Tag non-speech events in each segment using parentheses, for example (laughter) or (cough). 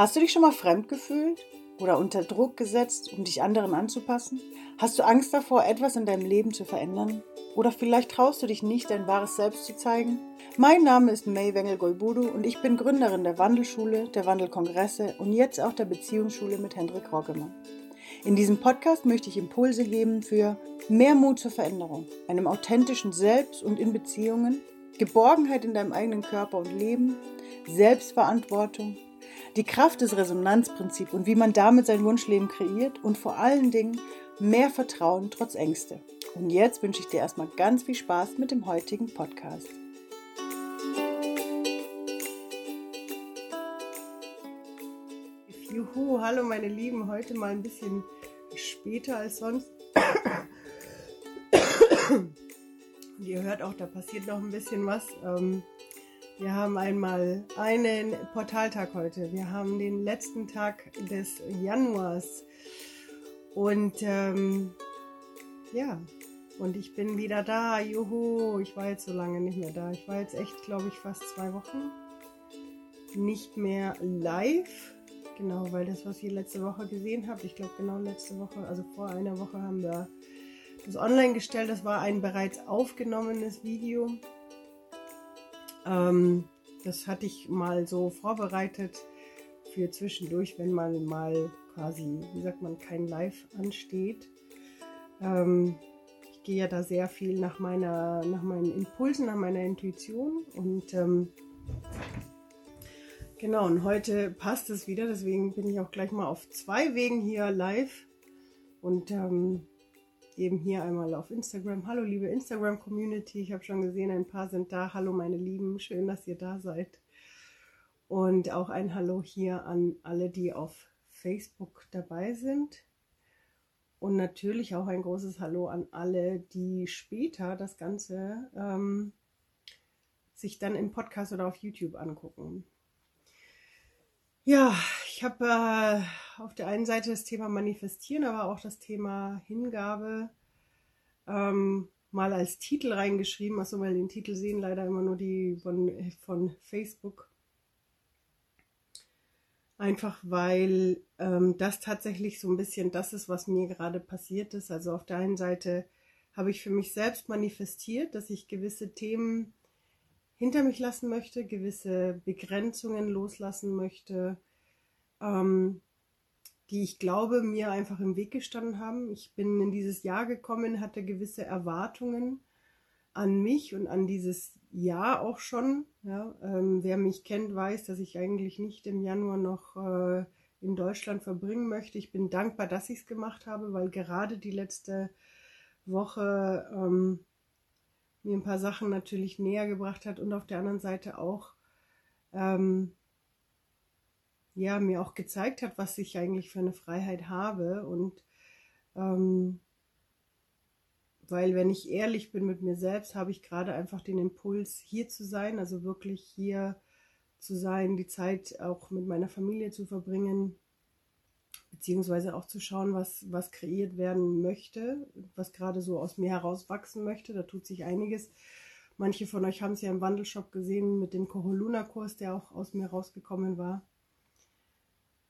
Hast du dich schon mal fremd gefühlt oder unter Druck gesetzt, um dich anderen anzupassen? Hast du Angst davor, etwas in deinem Leben zu verändern? Oder vielleicht traust du dich nicht, dein wahres Selbst zu zeigen? Mein Name ist May Wengel-Golbudu und ich bin Gründerin der Wandelschule, der Wandelkongresse und jetzt auch der Beziehungsschule mit Hendrik Roggemann. In diesem Podcast möchte ich Impulse geben für mehr Mut zur Veränderung, einem authentischen Selbst und in Beziehungen, Geborgenheit in deinem eigenen Körper und Leben, Selbstverantwortung, die Kraft des Resonanzprinzips und wie man damit sein Wunschleben kreiert und vor allen Dingen mehr Vertrauen trotz Ängste. Und jetzt wünsche ich dir erstmal ganz viel Spaß mit dem heutigen Podcast. Juhu, hallo meine Lieben, heute mal ein bisschen später als sonst. Und ihr hört auch, da passiert noch ein bisschen was. Ähm, wir haben einmal einen Portaltag heute. Wir haben den letzten Tag des Januars. Und ähm, ja, und ich bin wieder da. Juhu, ich war jetzt so lange nicht mehr da. Ich war jetzt echt, glaube ich, fast zwei Wochen nicht mehr live. Genau, weil das, was ihr letzte Woche gesehen habt, ich glaube genau letzte Woche, also vor einer Woche haben wir das online gestellt. Das war ein bereits aufgenommenes Video. Ähm, das hatte ich mal so vorbereitet für zwischendurch, wenn man mal quasi, wie sagt man, kein Live ansteht. Ähm, ich gehe ja da sehr viel nach meiner, nach meinen Impulsen, nach meiner Intuition und ähm, Genau, und heute passt es wieder, deswegen bin ich auch gleich mal auf zwei Wegen hier live und ähm, eben hier einmal auf Instagram. Hallo liebe Instagram-Community, ich habe schon gesehen, ein paar sind da. Hallo meine Lieben, schön, dass ihr da seid. Und auch ein Hallo hier an alle, die auf Facebook dabei sind. Und natürlich auch ein großes Hallo an alle, die später das Ganze ähm, sich dann im Podcast oder auf YouTube angucken. Ja, ich habe äh, auf der einen Seite das Thema Manifestieren, aber auch das Thema Hingabe ähm, mal als Titel reingeschrieben. Achso, weil den Titel sehen leider immer nur die von, von Facebook. Einfach weil ähm, das tatsächlich so ein bisschen das ist, was mir gerade passiert ist. Also auf der einen Seite habe ich für mich selbst manifestiert, dass ich gewisse Themen hinter mich lassen möchte, gewisse Begrenzungen loslassen möchte, ähm, die ich glaube, mir einfach im Weg gestanden haben. Ich bin in dieses Jahr gekommen, hatte gewisse Erwartungen an mich und an dieses Jahr auch schon. Ja, ähm, wer mich kennt, weiß, dass ich eigentlich nicht im Januar noch äh, in Deutschland verbringen möchte. Ich bin dankbar, dass ich es gemacht habe, weil gerade die letzte Woche ähm, mir ein paar Sachen natürlich näher gebracht hat und auf der anderen Seite auch ähm, ja mir auch gezeigt hat, was ich eigentlich für eine Freiheit habe und ähm, weil wenn ich ehrlich bin mit mir selbst, habe ich gerade einfach den Impuls, hier zu sein, also wirklich hier zu sein, die Zeit auch mit meiner Familie zu verbringen, beziehungsweise auch zu schauen, was, was kreiert werden möchte, was gerade so aus mir herauswachsen möchte. Da tut sich einiges. Manche von euch haben es ja im Wandelshop gesehen mit dem Koholuna-Kurs, der auch aus mir rausgekommen war.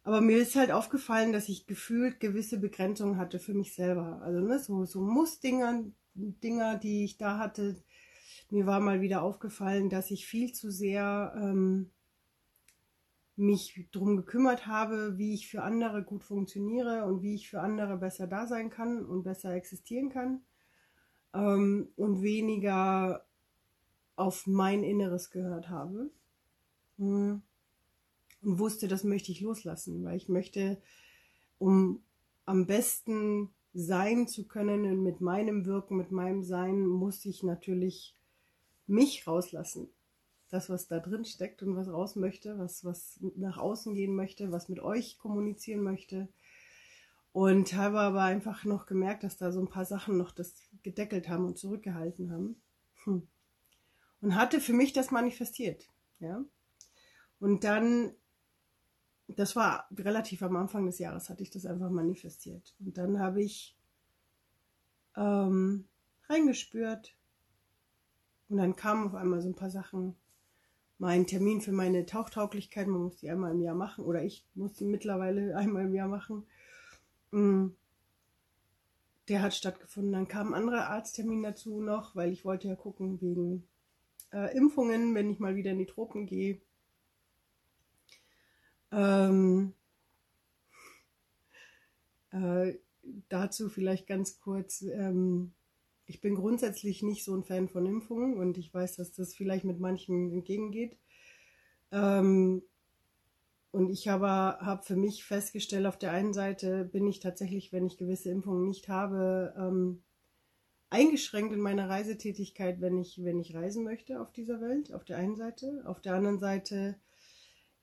Aber mir ist halt aufgefallen, dass ich gefühlt gewisse Begrenzungen hatte für mich selber. Also ne, so, so Muss-Dinger, Dinger, die ich da hatte. Mir war mal wieder aufgefallen, dass ich viel zu sehr ähm, mich darum gekümmert habe, wie ich für andere gut funktioniere und wie ich für andere besser da sein kann und besser existieren kann ähm, und weniger auf mein Inneres gehört habe hm. Und wusste, das möchte ich loslassen, weil ich möchte, um am besten sein zu können und mit meinem Wirken, mit meinem Sein, muss ich natürlich mich rauslassen das, was da drin steckt und was raus möchte, was, was nach außen gehen möchte, was mit euch kommunizieren möchte. Und habe aber einfach noch gemerkt, dass da so ein paar Sachen noch das gedeckelt haben und zurückgehalten haben. Hm. Und hatte für mich das manifestiert. Ja. Und dann, das war relativ am Anfang des Jahres, hatte ich das einfach manifestiert. Und dann habe ich ähm, reingespürt. Und dann kamen auf einmal so ein paar Sachen meinen Termin für meine Tauchtauglichkeit, man muss die einmal im Jahr machen, oder ich muss die mittlerweile (laughs) einmal im Jahr machen. Mm. Der hat stattgefunden. Dann kam ein anderer Arzttermin dazu noch, weil ich wollte ja gucken wegen äh, Impfungen, wenn ich mal wieder in die Tropen gehe. Ähm, äh, dazu vielleicht ganz kurz. Ähm, ich bin grundsätzlich nicht so ein Fan von Impfungen und ich weiß, dass das vielleicht mit manchen entgegengeht. Ähm, und ich habe hab für mich festgestellt, auf der einen Seite bin ich tatsächlich, wenn ich gewisse Impfungen nicht habe, ähm, eingeschränkt in meiner Reisetätigkeit, wenn ich, wenn ich reisen möchte auf dieser Welt, auf der einen Seite. Auf der anderen Seite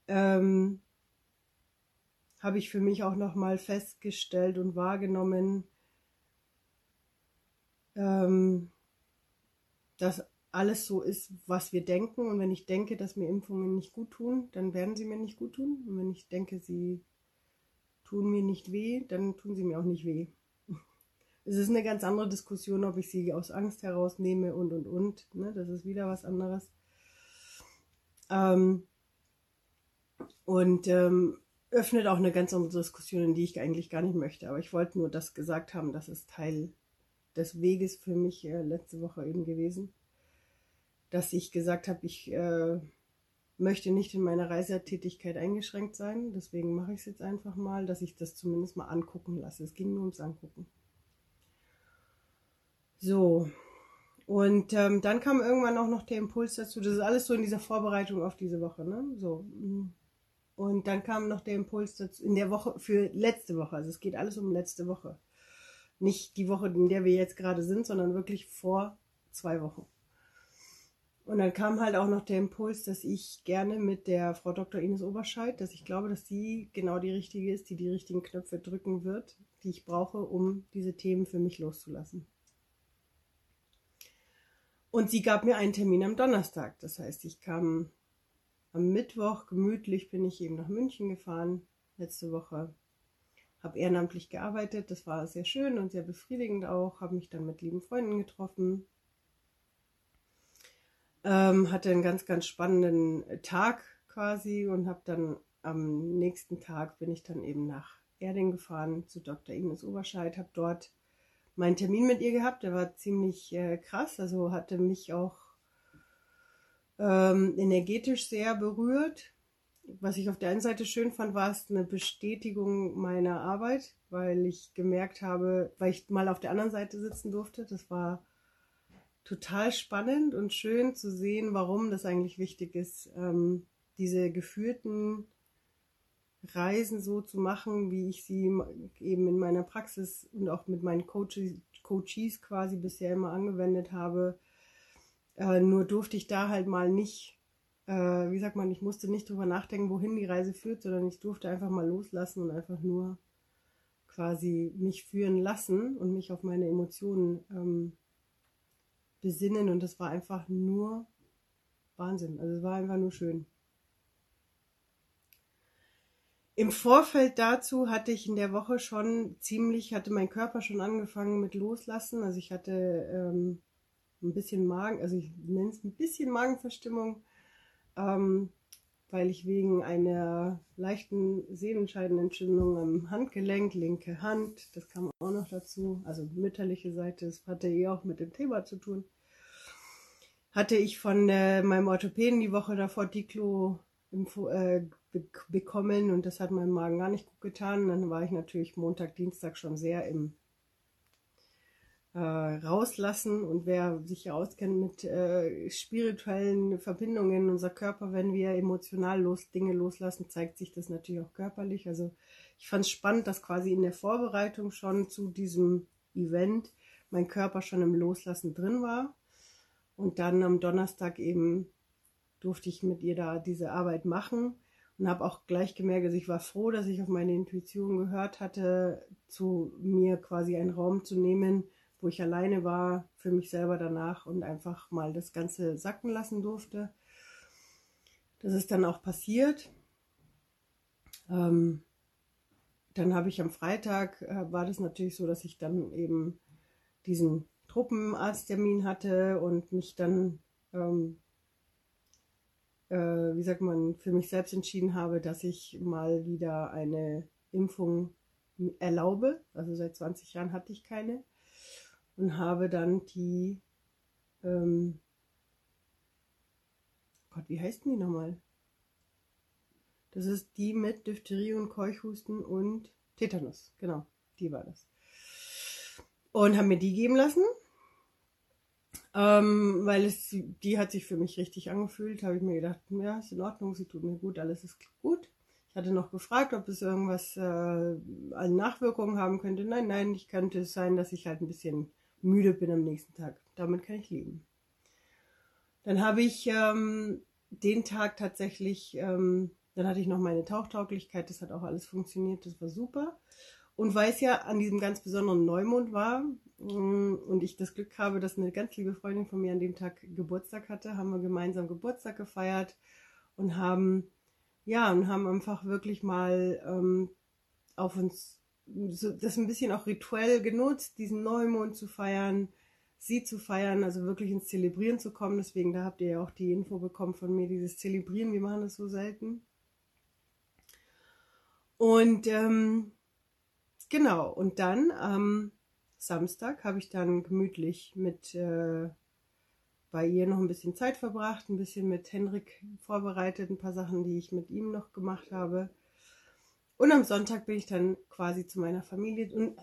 ähm, habe ich für mich auch nochmal festgestellt und wahrgenommen, ähm, dass alles so ist, was wir denken. Und wenn ich denke, dass mir Impfungen nicht gut tun, dann werden sie mir nicht gut tun. Und wenn ich denke, sie tun mir nicht weh, dann tun sie mir auch nicht weh. (laughs) Es ist eine ganz andere Diskussion, ob ich sie aus Angst herausnehme und und und. Ne? Das ist wieder was anderes. Ähm, und ähm, öffnet auch eine ganz andere Diskussion, in die ich eigentlich gar nicht möchte. Aber ich wollte nur das gesagt haben, das ist Teil des Weges für mich äh, letzte Woche eben gewesen, dass ich gesagt habe, ich äh, möchte nicht in meiner Reisetätigkeit eingeschränkt sein. Deswegen mache ich es jetzt einfach mal, dass ich das zumindest mal angucken lasse. Es ging nur ums Angucken. So. Und ähm, dann kam irgendwann auch noch der Impuls dazu. Das ist alles so in dieser Vorbereitung auf diese Woche, ne? So. Und dann kam noch der Impuls dazu, in der Woche, für letzte Woche, also es geht alles um letzte Woche. Nicht die Woche, in der wir jetzt gerade sind, sondern wirklich vor zwei Wochen. Und dann kam halt auch noch der Impuls, dass ich gerne mit der Frau Dr. Ines Oberscheid, dass ich glaube, dass sie genau die richtige ist, die die richtigen Knöpfe drücken wird, die ich brauche, um diese Themen für mich loszulassen. Und sie gab mir einen Termin am Donnerstag. Das heißt, ich kam am Mittwoch gemütlich bin ich eben nach München gefahren, letzte Woche. Habe ehrenamtlich gearbeitet, das war sehr schön und sehr befriedigend auch. Habe mich dann mit lieben Freunden getroffen. Ähm, hatte einen ganz, ganz spannenden Tag quasi und habe dann am nächsten Tag bin ich dann eben nach Erding gefahren zu Dr. Ines Oberscheid, habe dort meinen Termin mit ihr gehabt. Der war ziemlich äh, krass, also hatte mich auch ähm, energetisch sehr berührt. Was ich auf der einen Seite schön fand, war es eine Bestätigung meiner Arbeit, weil ich gemerkt habe, weil ich mal auf der anderen Seite sitzen durfte. Das war total spannend und schön zu sehen, warum das eigentlich wichtig ist, ähm, diese geführten Reisen so zu machen, wie ich sie eben in meiner Praxis und auch mit meinen Coaches, Coaches quasi bisher immer angewendet habe, äh, nur durfte ich da halt mal nicht, äh, wie sagt man, ich musste nicht drüber nachdenken, wohin die Reise führt, sondern ich durfte einfach mal loslassen und einfach nur quasi mich führen lassen und mich auf meine Emotionen ähm, besinnen. Und das war einfach nur Wahnsinn. Also es war einfach nur schön. Im Vorfeld dazu hatte ich in der Woche schon ziemlich, hatte mein Körper schon angefangen mit Loslassen. Also ich hatte ähm, ein bisschen Magen, also ich nenne es ein bisschen Magenverstimmung, ähm, weil ich wegen einer leichten Sehnenscheidenentzündung am Handgelenk, linke Hand, das kam auch noch dazu, also mütterliche Seite, das hatte eh auch mit dem Thema zu tun, hatte ich von äh, meinem Orthopäden die Woche davor Diclo äh, bekommen und das hat meinem Magen gar nicht gut getan. Dann war ich natürlich Montag, Dienstag schon sehr im äh, rauslassen. Und wer sich auskennt mit äh, spirituellen Verbindungen, unser Körper, wenn wir emotional los Dinge loslassen, zeigt sich das natürlich auch körperlich. Also ich fand es spannend, dass quasi in der Vorbereitung schon zu diesem Event mein Körper schon im Loslassen drin war. Und dann am Donnerstag eben durfte ich mit ihr da diese Arbeit machen und habe auch gleich gemerkt, also ich war froh, dass ich auf meine Intuition gehört hatte, zu mir quasi einen Raum zu nehmen, wo ich alleine war für mich selber danach und einfach mal das Ganze sacken lassen durfte. Das ist dann auch passiert. Ähm, dann habe ich am Freitag, äh, war das natürlich so, dass ich dann eben diesen Truppenarzttermin hatte und mich dann ähm, äh, wie sagt man, für mich selbst entschieden habe, dass ich mal wieder eine Impfung erlaube. Also seit 20 Jahren hatte ich keine. Und habe dann die, ähm, Gott, wie heißt denn die nochmal? Das ist die mit Diphtherie und Keuchhusten und Tetanus. Genau, die war das. Und haben mir die geben lassen. Ähm, weil es, die hat sich für mich richtig angefühlt, habe ich mir gedacht, ja, ist in Ordnung, sie tut mir gut, alles ist gut. Ich hatte noch gefragt, ob es irgendwas äh, an Nachwirkungen haben könnte. Nein, nein, ich könnte es sein, dass ich halt ein bisschen müde bin am nächsten Tag. Damit kann ich leben. Dann habe ich ähm, den Tag tatsächlich, ähm, dann hatte ich noch meine Tauchtauglichkeit, das hat auch alles funktioniert, das war super. Und weil es ja an diesem ganz besonderen Neumond war mm, und ich das Glück habe, dass eine ganz liebe Freundin von mir an dem Tag Geburtstag hatte, haben wir gemeinsam Geburtstag gefeiert und haben, ja, und haben einfach wirklich mal ähm, auf uns so, das ein bisschen auch rituell genutzt, diesen Neumond zu feiern, sie zu feiern, also wirklich ins Zelebrieren zu kommen. Deswegen, da habt ihr ja auch die Info bekommen von mir, dieses Zelebrieren, wir machen das so selten. Und ähm, Genau, und dann am Samstag habe ich dann gemütlich mit äh, bei ihr noch ein bisschen Zeit verbracht, ein bisschen mit Henrik vorbereitet, ein paar Sachen, die ich mit ihm noch gemacht habe. Und am Sonntag bin ich dann quasi zu meiner Familie. Und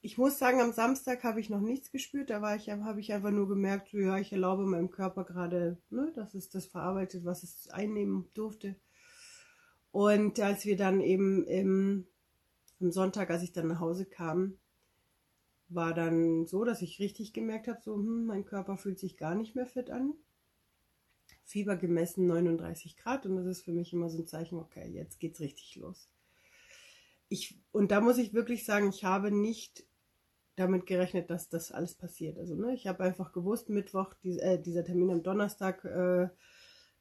ich muss sagen, am Samstag habe ich noch nichts gespürt. Da ich, habe ich einfach nur gemerkt, so, ja, ich erlaube meinem Körper gerade, ne, dass es das verarbeitet, was es einnehmen durfte. Und als wir dann eben im am Sonntag, als ich dann nach Hause kam, war dann so, dass ich richtig gemerkt habe, so, hm, mein Körper fühlt sich gar nicht mehr fit an. Fieber gemessen 39 Grad und das ist für mich immer so ein Zeichen, okay, jetzt geht's richtig los. Ich, und da muss ich wirklich sagen, ich habe nicht damit gerechnet, dass das alles passiert. Also, ne, ich habe einfach gewusst, Mittwoch, die, äh, dieser Termin am Donnerstag, äh,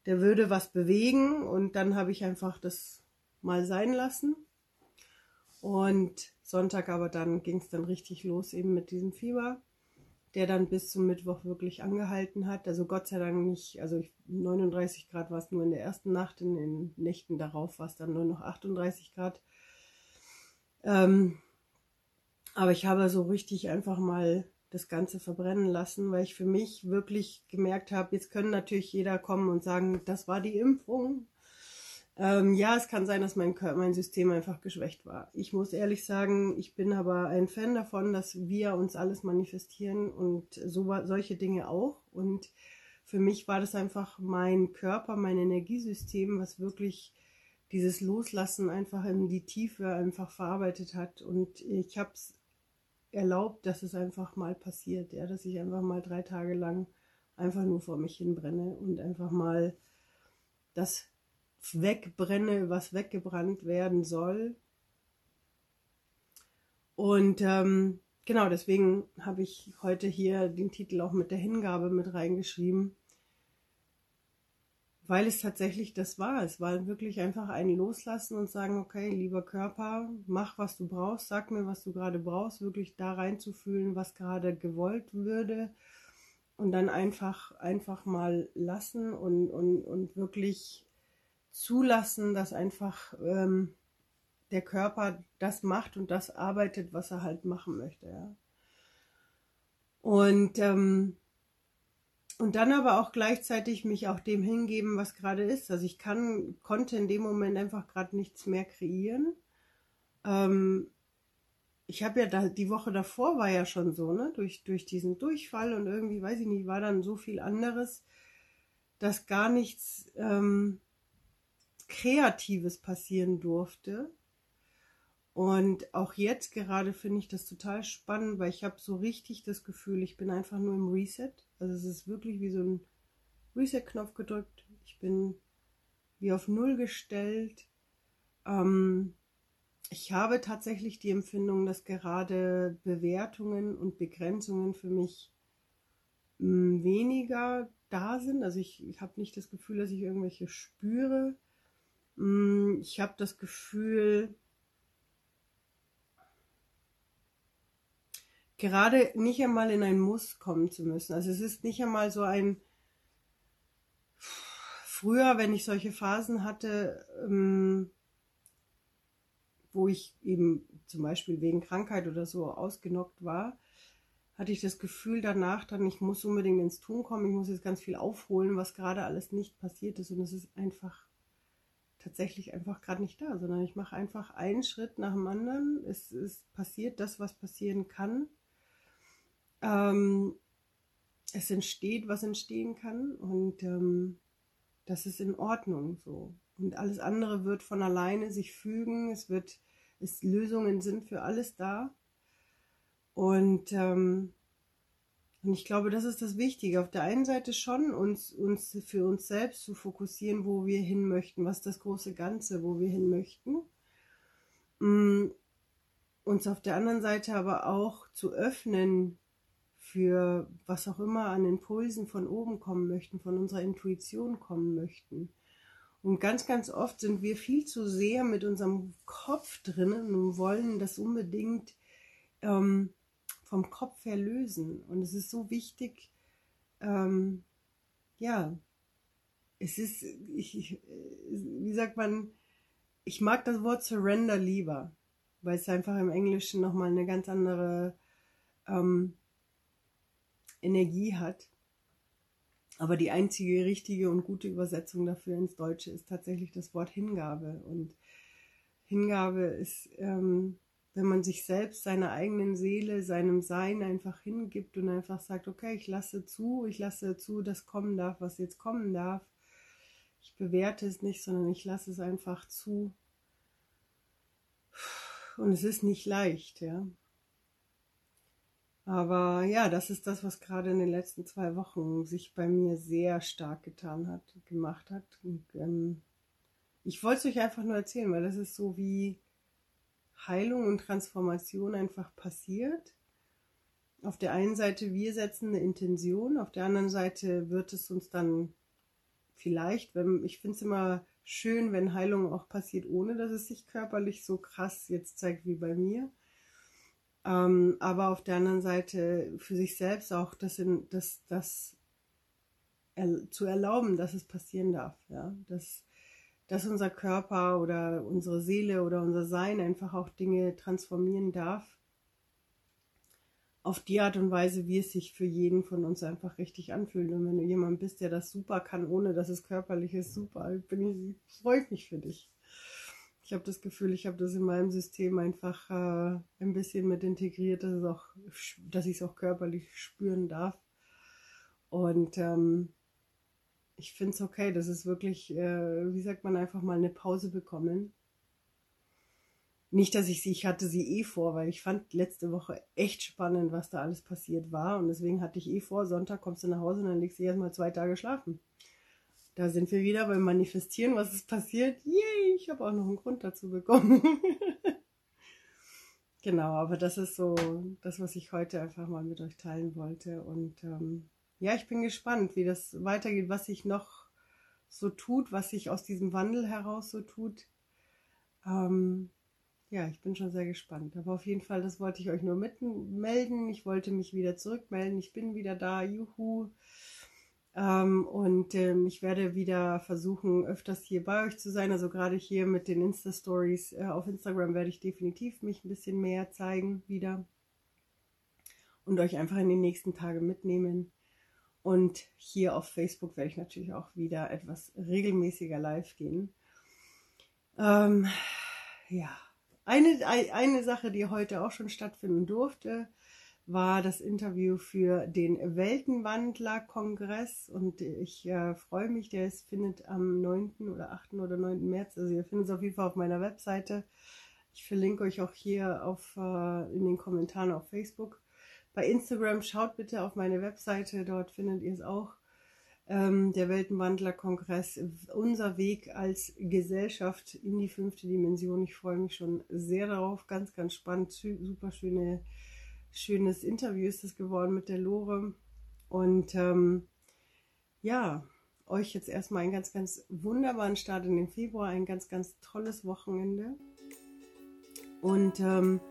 der würde was bewegen und dann habe ich einfach das mal sein lassen. Und Sonntag aber dann ging es dann richtig los eben mit diesem Fieber, der dann bis zum Mittwoch wirklich angehalten hat. Also Gott sei Dank nicht, also 39 Grad war es nur in der ersten Nacht, in den Nächten darauf war es dann nur noch 38 Grad. Ähm, aber ich habe so richtig einfach mal das Ganze verbrennen lassen, weil ich für mich wirklich gemerkt habe, jetzt können natürlich jeder kommen und sagen, das war die Impfung, ähm, ja, es kann sein, dass mein, mein System einfach geschwächt war. Ich muss ehrlich sagen, ich bin aber ein Fan davon, dass wir uns alles manifestieren und so, solche Dinge auch. Und für mich war das einfach mein Körper, mein Energiesystem, was wirklich dieses Loslassen einfach in die Tiefe einfach verarbeitet hat. Und ich habe es erlaubt, dass es einfach mal passiert, ja, dass ich einfach mal drei Tage lang einfach nur vor mich hinbrenne und einfach mal das wegbrenne, was weggebrannt werden soll. Und ähm, genau, deswegen habe ich heute hier den Titel auch mit der Hingabe mit reingeschrieben, weil es tatsächlich das war. Es war wirklich einfach ein Loslassen und sagen, okay, lieber Körper, mach, was du brauchst, sag mir, was du gerade brauchst, wirklich da reinzufühlen, was gerade gewollt würde und dann einfach, einfach mal lassen und, und, und wirklich zulassen, dass einfach ähm, der Körper das macht und das arbeitet, was er halt machen möchte. Ja. Und, ähm, und dann aber auch gleichzeitig mich auch dem hingeben, was gerade ist. Also ich kann, konnte in dem Moment einfach gerade nichts mehr kreieren. Ähm, ich habe ja da, die Woche davor war ja schon so, ne, durch, durch diesen Durchfall und irgendwie, weiß ich nicht, war dann so viel anderes, dass gar nichts, ähm, Kreatives passieren durfte. Und auch jetzt gerade finde ich das total spannend, weil ich habe so richtig das Gefühl, ich bin einfach nur im Reset. Also es ist wirklich wie so ein Reset-Knopf gedrückt. Ich bin wie auf Null gestellt. Ähm, ich habe tatsächlich die Empfindung, dass gerade Bewertungen und Begrenzungen für mich mh, hm, weniger da sind. Also ich, ich habe nicht das Gefühl, dass ich irgendwelche spüre. Mm, ich habe das Gefühl, gerade nicht einmal in ein Muss kommen zu müssen. Also es ist nicht einmal so ein früher, wenn ich solche Phasen hatte, ähm, wo ich eben zum Beispiel wegen Krankheit oder so ausgenockt war, hatte ich das Gefühl danach dann, ich muss unbedingt ins Tun kommen, ich muss jetzt ganz viel aufholen, was gerade alles nicht passiert ist. Und es ist einfach tatsächlich einfach gerade nicht da, sondern ich mache einfach einen Schritt nach dem anderen. Es ist passiert das, was passieren kann. Ähm, es entsteht, was entstehen kann. Und ähm, das ist in Ordnung so. Und alles andere wird von alleine sich fügen. Es wird, es, Lösungen sind für alles da. Und, ähm, und ich glaube, das ist das Wichtige. Auf der einen Seite schon, uns, uns für uns selbst zu fokussieren, wo wir hin möchten, was das große Ganze, wo wir hin möchten. Mm, uns auf der anderen Seite aber auch zu öffnen für was auch immer an Impulsen von oben kommen möchten, von unserer Intuition kommen möchten. Und ganz, ganz oft sind wir viel zu sehr mit unserem Kopf drinnen und wollen das unbedingt ähm, vom Kopf her lösen. Und es ist so wichtig, ähm, ja, es ist, ich, wie sagt man, ich mag das Wort Surrender lieber, weil es einfach im Englischen nochmal eine ganz andere ähm, Energie hat. Aber die einzige richtige und gute Übersetzung dafür ins Deutsche ist tatsächlich das Wort Hingabe. Und Hingabe ist, ähm, wenn man sich selbst, seiner eigenen Seele, seinem Sein einfach hingibt und einfach sagt, okay, ich lasse zu, ich lasse zu, dass kommen darf, was jetzt kommen darf. Ich bewerte es nicht, sondern ich lasse es einfach zu. Und es ist nicht leicht, ja. Aber ja, das ist das, was gerade in den letzten zwei Wochen sich bei mir sehr stark getan hat, gemacht hat. Und, ähm, ich wollte es euch einfach nur erzählen, weil das ist so wie Heilung und Transformation einfach passiert. Auf der einen Seite, wir setzen eine Intention, auf der anderen Seite wird es uns dann vielleicht, wenn, ich finde es immer schön, wenn Heilung auch passiert, ohne dass es sich körperlich so krass jetzt zeigt wie bei mir ähm, aber auf der anderen Seite für sich selbst auch das, in, das, das er, zu erlauben, dass es passieren darf. Ja? Dass, dass unser Körper oder unsere Seele oder unser Sein einfach auch Dinge transformieren darf. Auf die Art und Weise, wie es sich für jeden von uns einfach richtig anfühlt. Und wenn du jemand bist, der das super kann, ohne dass es körperlich ist, super, bin ich, freue ich mich für dich. Ich habe das Gefühl, ich habe das in meinem System einfach äh, ein bisschen mit integriert, dass, es auch, dass ich es auch körperlich spüren darf. Und ähm, ich finde es okay, das ist wirklich, äh, wie sagt man, einfach mal eine Pause bekommen. Nicht, dass ich sie, ich hatte sie eh vor, weil ich fand letzte Woche echt spannend, was da alles passiert war. Und deswegen hatte ich eh vor, Sonntag kommst du nach Hause und dann legst du erstmal zwei Tage schlafen. Da sind wir wieder beim Manifestieren. Was ist passiert? Yay, ich habe auch noch einen Grund dazu bekommen. (laughs) genau, aber das ist so das, was ich heute einfach mal mit euch teilen wollte. Und ähm, ja, ich bin gespannt, wie das weitergeht, was sich noch so tut, was sich aus diesem Wandel heraus so tut. Ähm, ja, ich bin schon sehr gespannt. Aber auf jeden Fall, das wollte ich euch nur mitmelden. Ich wollte mich wieder zurückmelden. Ich bin wieder da. Juhu. Ähm, und ähm, ich werde wieder versuchen, öfters hier bei euch zu sein. Also gerade hier mit den Insta-Stories äh, auf Instagram werde ich definitiv mich ein bisschen mehr zeigen wieder. Und euch einfach in den nächsten Tagen mitnehmen. Und hier auf Facebook werde ich natürlich auch wieder etwas regelmäßiger live gehen. Ähm, ja, eine, eine Sache, die heute auch schon stattfinden durfte, war das Interview für den Weltenwandler-Kongress und ich äh, freue mich, der ist, findet am 9. oder 8. oder 9. März, also ihr findet es auf jeden Fall auf meiner Webseite. Ich verlinke euch auch hier auf, äh, in den Kommentaren auf Facebook. Bei Instagram schaut bitte auf meine Webseite, dort findet ihr es auch. Ähm, der Weltenwandler-Kongress, unser Weg als Gesellschaft in die fünfte Dimension. Ich freue mich schon sehr darauf, ganz, ganz spannend, super schöne schönes Interview ist es geworden mit der Lore. Und ähm, ja, euch jetzt erstmal einen ganz, ganz wunderbaren Start in den Februar, ein ganz, ganz tolles Wochenende. Und ähm,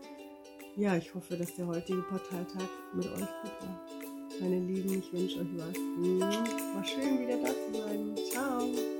ja, ich hoffe, dass der heutige Portaltag mit euch gut war. Meine Lieben, ich wünsche euch was. War schön, wieder da zu sein. Ciao.